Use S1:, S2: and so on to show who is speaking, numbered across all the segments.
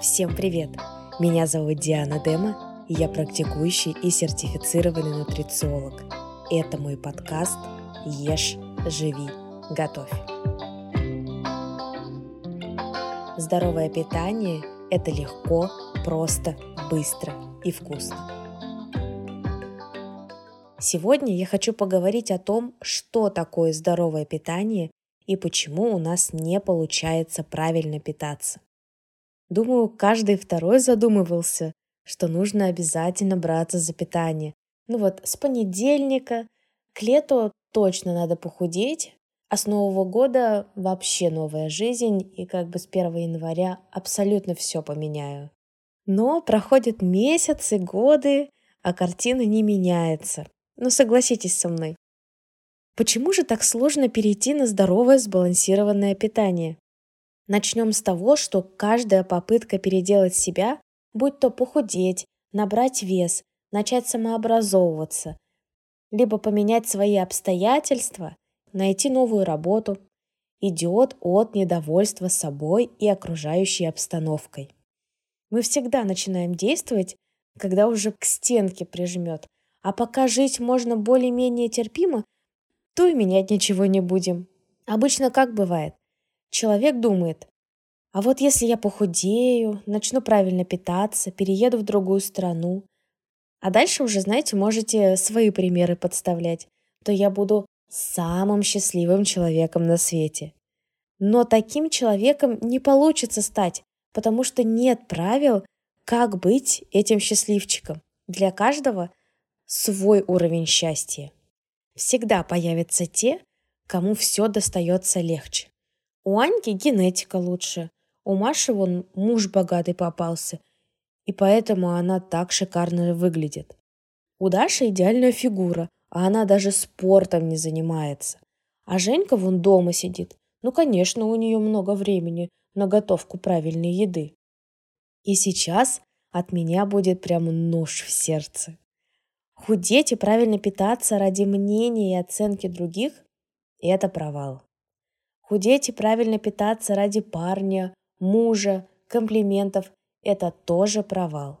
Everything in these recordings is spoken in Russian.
S1: Всем привет! Меня зовут Диана Дема, и я практикующий и сертифицированный нутрициолог. Это мой подкаст «Ешь, живи, готовь». Здоровое питание – это легко, просто, быстро и вкусно. Сегодня я хочу поговорить о том, что такое здоровое питание и почему у нас не получается правильно питаться. Думаю, каждый второй задумывался, что нужно обязательно браться за питание. Ну вот, с понедельника к лету точно надо похудеть, а с Нового года вообще новая жизнь, и как бы с 1 января абсолютно все поменяю. Но проходят месяцы, годы, а картина не меняется. Ну, согласитесь со мной. Почему же так сложно перейти на здоровое сбалансированное питание? Начнем с того, что каждая попытка переделать себя, будь то похудеть, набрать вес, начать самообразовываться, либо поменять свои обстоятельства, найти новую работу, идет от недовольства собой и окружающей обстановкой. Мы всегда начинаем действовать, когда уже к стенке прижмет, а пока жить можно более-менее терпимо, то и менять ничего не будем. Обычно как бывает? Человек думает, а вот если я похудею, начну правильно питаться, перееду в другую страну, а дальше уже, знаете, можете свои примеры подставлять, то я буду самым счастливым человеком на свете. Но таким человеком не получится стать, потому что нет правил, как быть этим счастливчиком. Для каждого свой уровень счастья. Всегда появятся те, кому все достается легче. У Аньки генетика лучше, у Маши вон муж богатый попался, и поэтому она так шикарно выглядит. У Даши идеальная фигура, а она даже спортом не занимается. А Женька вон дома сидит. Ну, конечно, у нее много времени на готовку правильной еды. И сейчас от меня будет прям нож в сердце. Худеть и правильно питаться ради мнения и оценки других – это провал. Худеть и правильно питаться ради парня, мужа, комплиментов – это тоже провал.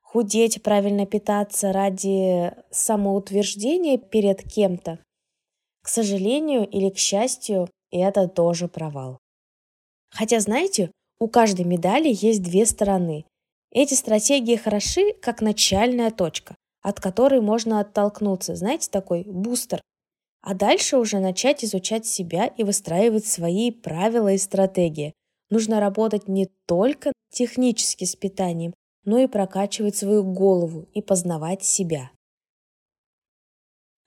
S1: Худеть правильно питаться ради самоутверждения перед кем-то, к сожалению или к счастью, это тоже провал. Хотя, знаете, у каждой медали есть две стороны. Эти стратегии хороши как начальная точка – от которой можно оттолкнуться, знаете, такой бустер. А дальше уже начать изучать себя и выстраивать свои правила и стратегии. Нужно работать не только технически с питанием, но и прокачивать свою голову и познавать себя.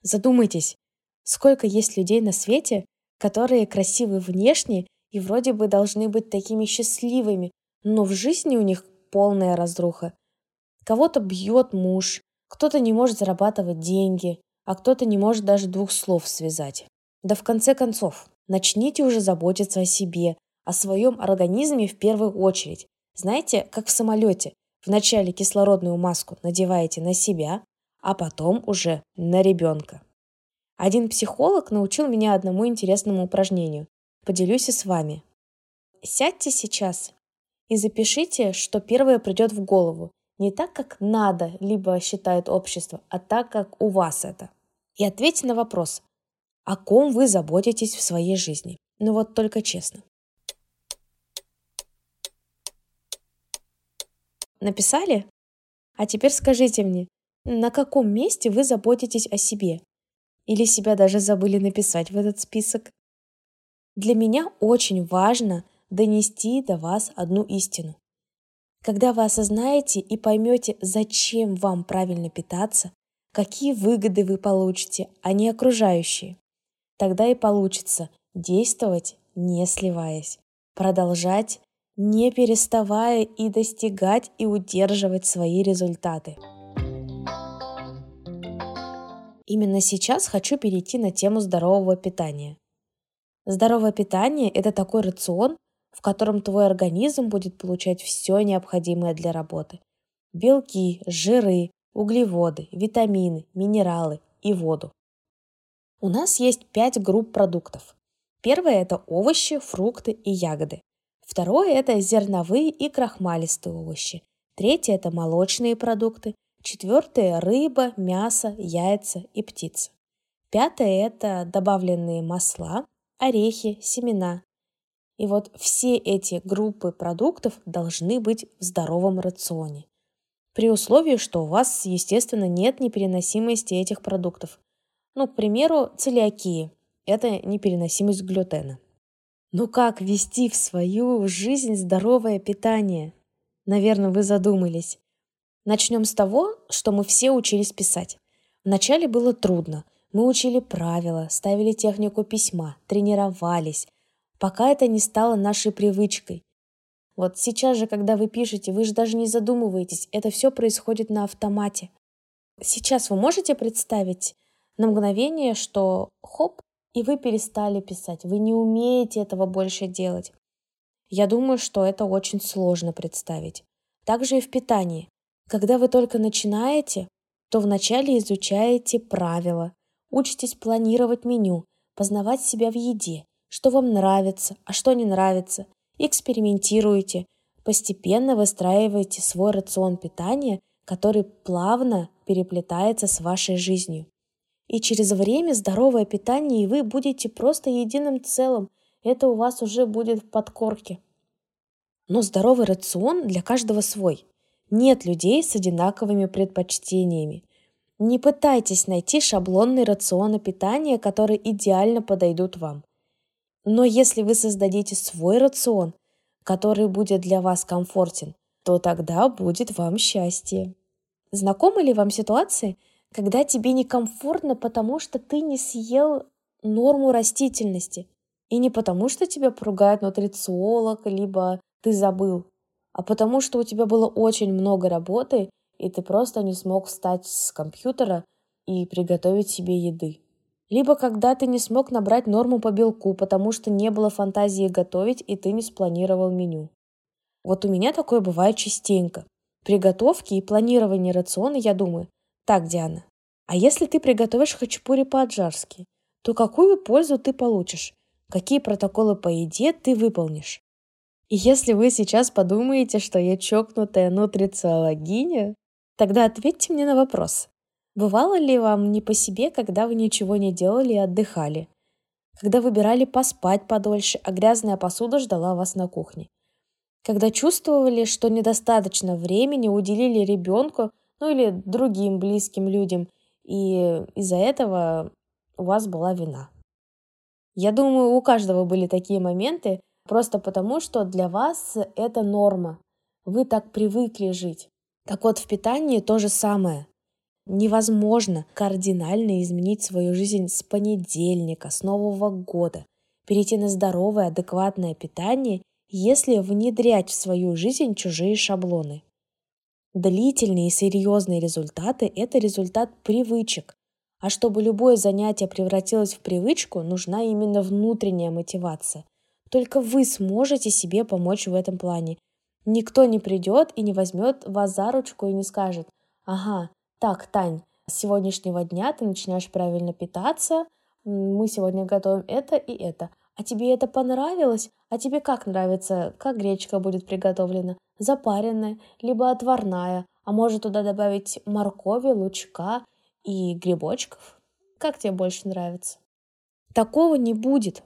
S1: Задумайтесь, сколько есть людей на свете, которые красивы внешне и вроде бы должны быть такими счастливыми, но в жизни у них полная разруха. Кого-то бьет муж, кто-то не может зарабатывать деньги, а кто-то не может даже двух слов связать. Да в конце концов, начните уже заботиться о себе, о своем организме в первую очередь. Знаете, как в самолете. Вначале кислородную маску надеваете на себя, а потом уже на ребенка. Один психолог научил меня одному интересному упражнению. Поделюсь и с вами. Сядьте сейчас и запишите, что первое придет в голову, не так, как надо, либо считает общество, а так, как у вас это. И ответьте на вопрос, о ком вы заботитесь в своей жизни. Ну вот только честно. Написали? А теперь скажите мне, на каком месте вы заботитесь о себе? Или себя даже забыли написать в этот список? Для меня очень важно донести до вас одну истину. Когда вы осознаете и поймете, зачем вам правильно питаться, какие выгоды вы получите, а не окружающие, тогда и получится действовать, не сливаясь, продолжать, не переставая и достигать и удерживать свои результаты. Именно сейчас хочу перейти на тему здорового питания. Здоровое питание – это такой рацион, в котором твой организм будет получать все необходимое для работы. Белки, жиры, углеводы, витамины, минералы и воду. У нас есть пять групп продуктов. Первое – это овощи, фрукты и ягоды. Второе – это зерновые и крахмалистые овощи. Третье – это молочные продукты. Четвертое – рыба, мясо, яйца и птица. Пятое – это добавленные масла, орехи, семена. И вот все эти группы продуктов должны быть в здоровом рационе. При условии, что у вас, естественно, нет непереносимости этих продуктов. Ну, к примеру, целиакии – это непереносимость глютена. Ну как вести в свою жизнь здоровое питание? Наверное, вы задумались. Начнем с того, что мы все учились писать. Вначале было трудно. Мы учили правила, ставили технику письма, тренировались, пока это не стало нашей привычкой. Вот сейчас же, когда вы пишете, вы же даже не задумываетесь, это все происходит на автомате. Сейчас вы можете представить на мгновение, что хоп, и вы перестали писать, вы не умеете этого больше делать. Я думаю, что это очень сложно представить. Также и в питании. Когда вы только начинаете, то вначале изучаете правила, учитесь планировать меню, познавать себя в еде, что вам нравится, а что не нравится, экспериментируете, постепенно выстраиваете свой рацион питания, который плавно переплетается с вашей жизнью. И через время здоровое питание, и вы будете просто единым целым. Это у вас уже будет в подкорке. Но здоровый рацион для каждого свой. Нет людей с одинаковыми предпочтениями. Не пытайтесь найти шаблонный рацион питания, которые идеально подойдут вам. Но если вы создадите свой рацион, который будет для вас комфортен, то тогда будет вам счастье. Знакомы ли вам ситуации, когда тебе некомфортно, потому что ты не съел норму растительности, и не потому, что тебя поругает нутрициолог, либо ты забыл, а потому что у тебя было очень много работы, и ты просто не смог встать с компьютера и приготовить себе еды либо когда ты не смог набрать норму по белку, потому что не было фантазии готовить и ты не спланировал меню. Вот у меня такое бывает частенько. При готовке и планировании рациона я думаю, так, Диана, а если ты приготовишь хачапури по-аджарски, то какую пользу ты получишь? Какие протоколы по еде ты выполнишь? И если вы сейчас подумаете, что я чокнутая нутрициологиня, тогда ответьте мне на вопрос. Бывало ли вам не по себе, когда вы ничего не делали и отдыхали? Когда выбирали поспать подольше, а грязная посуда ждала вас на кухне? Когда чувствовали, что недостаточно времени уделили ребенку, ну или другим близким людям, и из-за этого у вас была вина? Я думаю, у каждого были такие моменты, просто потому, что для вас это норма. Вы так привыкли жить. Так вот, в питании то же самое. Невозможно кардинально изменить свою жизнь с понедельника, с Нового года, перейти на здоровое, адекватное питание, если внедрять в свою жизнь чужие шаблоны. Длительные и серьезные результаты – это результат привычек. А чтобы любое занятие превратилось в привычку, нужна именно внутренняя мотивация. Только вы сможете себе помочь в этом плане. Никто не придет и не возьмет вас за ручку и не скажет, ага, так, Тань, с сегодняшнего дня ты начинаешь правильно питаться, мы сегодня готовим это и это. А тебе это понравилось? А тебе как нравится, как гречка будет приготовлена? Запаренная, либо отварная? А может туда добавить моркови, лучка и грибочков? Как тебе больше нравится? Такого не будет.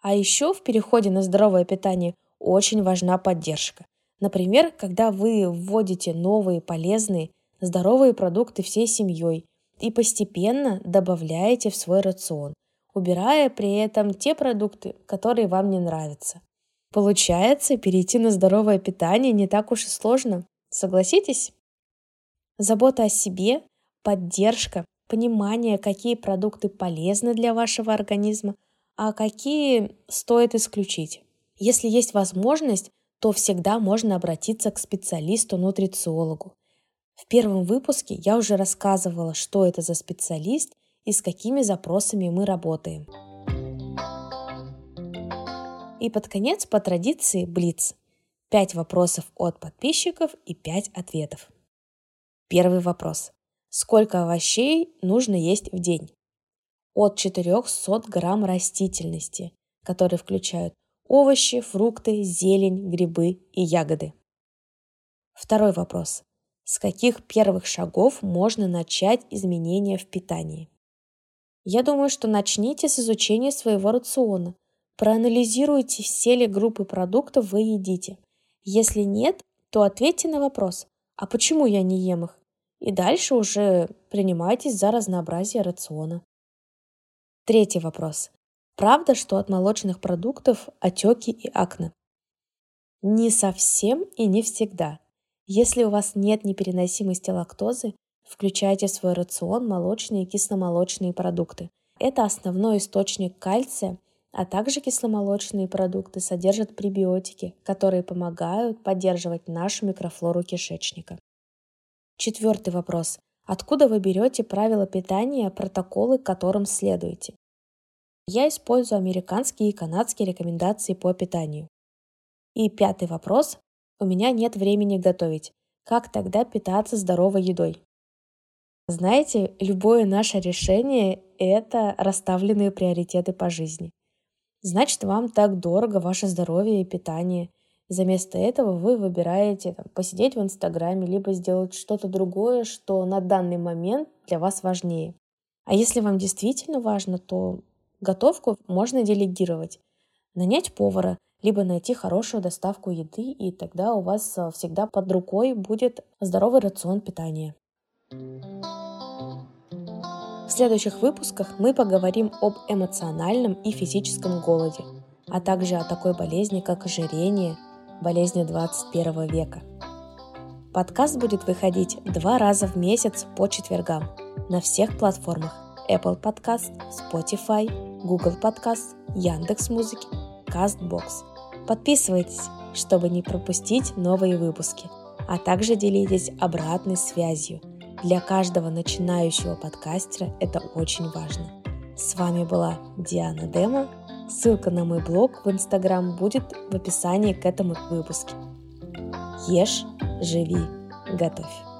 S1: А еще в переходе на здоровое питание очень важна поддержка. Например, когда вы вводите новые полезные здоровые продукты всей семьей и постепенно добавляете в свой рацион, убирая при этом те продукты, которые вам не нравятся. Получается, перейти на здоровое питание не так уж и сложно. Согласитесь? Забота о себе, поддержка, понимание, какие продукты полезны для вашего организма, а какие стоит исключить. Если есть возможность, то всегда можно обратиться к специалисту-нутрициологу. В первом выпуске я уже рассказывала, что это за специалист и с какими запросами мы работаем. И под конец, по традиции, Блиц. Пять вопросов от подписчиков и пять ответов. Первый вопрос. Сколько овощей нужно есть в день? От 400 грамм растительности, которые включают Овощи, фрукты, зелень, грибы и ягоды. Второй вопрос. С каких первых шагов можно начать изменения в питании? Я думаю, что начните с изучения своего рациона. Проанализируйте, все ли группы продуктов вы едите. Если нет, то ответьте на вопрос, а почему я не ем их? И дальше уже принимайтесь за разнообразие рациона. Третий вопрос. Правда, что от молочных продуктов отеки и акне? Не совсем и не всегда. Если у вас нет непереносимости лактозы, включайте в свой рацион молочные и кисломолочные продукты. Это основной источник кальция, а также кисломолочные продукты содержат пребиотики, которые помогают поддерживать нашу микрофлору кишечника. Четвертый вопрос. Откуда вы берете правила питания, протоколы, которым следуете? Я использую американские и канадские рекомендации по питанию. И пятый вопрос. У меня нет времени готовить. Как тогда питаться здоровой едой? Знаете, любое наше решение – это расставленные приоритеты по жизни. Значит, вам так дорого ваше здоровье и питание. Заместо этого вы выбираете там, посидеть в Инстаграме, либо сделать что-то другое, что на данный момент для вас важнее. А если вам действительно важно, то готовку можно делегировать. Нанять повара, либо найти хорошую доставку еды, и тогда у вас э, всегда под рукой будет здоровый рацион питания. В следующих выпусках мы поговорим об эмоциональном и физическом голоде, а также о такой болезни, как ожирение, болезни 21 века. Подкаст будет выходить два раза в месяц по четвергам на всех платформах Apple Podcast, Spotify, Google Podcast, Яндекс.Музыки, Castbox. Подписывайтесь, чтобы не пропустить новые выпуски, а также делитесь обратной связью – для каждого начинающего подкастера это очень важно. С вами была Диана Дема. Ссылка на мой блог в Инстаграм будет в описании к этому выпуску. Ешь, живи, готовь.